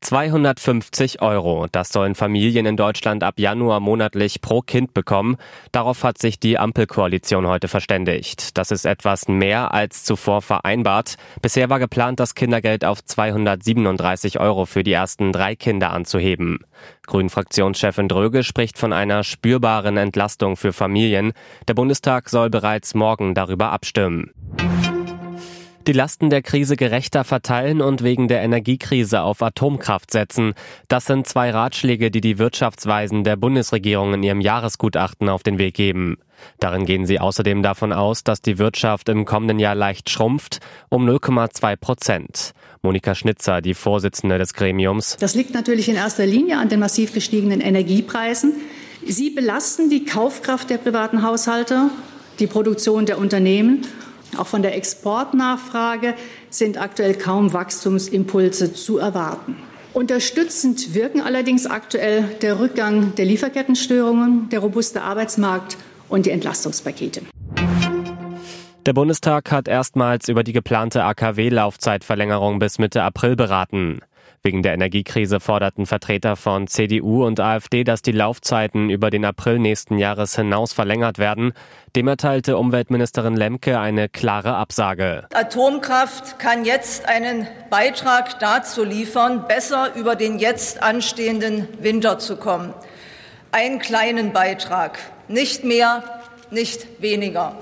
250 Euro, das sollen Familien in Deutschland ab Januar monatlich pro Kind bekommen. Darauf hat sich die Ampelkoalition heute verständigt. Das ist etwas mehr als zuvor vereinbart. Bisher war geplant, das Kindergeld auf 237 Euro für die ersten drei Kinder anzuheben. Grünen-Fraktionschefin Dröge spricht von einer spürbaren Entlastung für Familien. Der Bundestag soll bereits morgen darüber abstimmen. Die Lasten der Krise gerechter verteilen und wegen der Energiekrise auf Atomkraft setzen. Das sind zwei Ratschläge, die die Wirtschaftsweisen der Bundesregierung in ihrem Jahresgutachten auf den Weg geben. Darin gehen sie außerdem davon aus, dass die Wirtschaft im kommenden Jahr leicht schrumpft, um 0,2 Prozent. Monika Schnitzer, die Vorsitzende des Gremiums. Das liegt natürlich in erster Linie an den massiv gestiegenen Energiepreisen. Sie belasten die Kaufkraft der privaten Haushalte, die Produktion der Unternehmen auch von der Exportnachfrage sind aktuell kaum Wachstumsimpulse zu erwarten. Unterstützend wirken allerdings aktuell der Rückgang der Lieferkettenstörungen, der robuste Arbeitsmarkt und die Entlastungspakete. Der Bundestag hat erstmals über die geplante AKW-Laufzeitverlängerung bis Mitte April beraten. Wegen der Energiekrise forderten Vertreter von CDU und AfD, dass die Laufzeiten über den April nächsten Jahres hinaus verlängert werden. Dem erteilte Umweltministerin Lemke eine klare Absage. Atomkraft kann jetzt einen Beitrag dazu liefern, besser über den jetzt anstehenden Winter zu kommen. Einen kleinen Beitrag, nicht mehr, nicht weniger.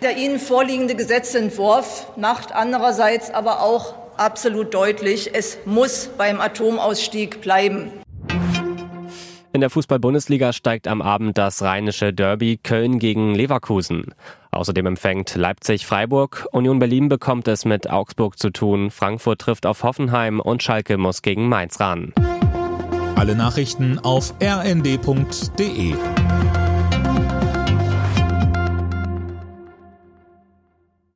Der Ihnen vorliegende Gesetzentwurf macht andererseits aber auch absolut deutlich, es muss beim Atomausstieg bleiben. In der Fußball-Bundesliga steigt am Abend das rheinische Derby Köln gegen Leverkusen. Außerdem empfängt Leipzig Freiburg, Union Berlin bekommt es mit Augsburg zu tun, Frankfurt trifft auf Hoffenheim und Schalke muss gegen Mainz ran. Alle Nachrichten auf rnd.de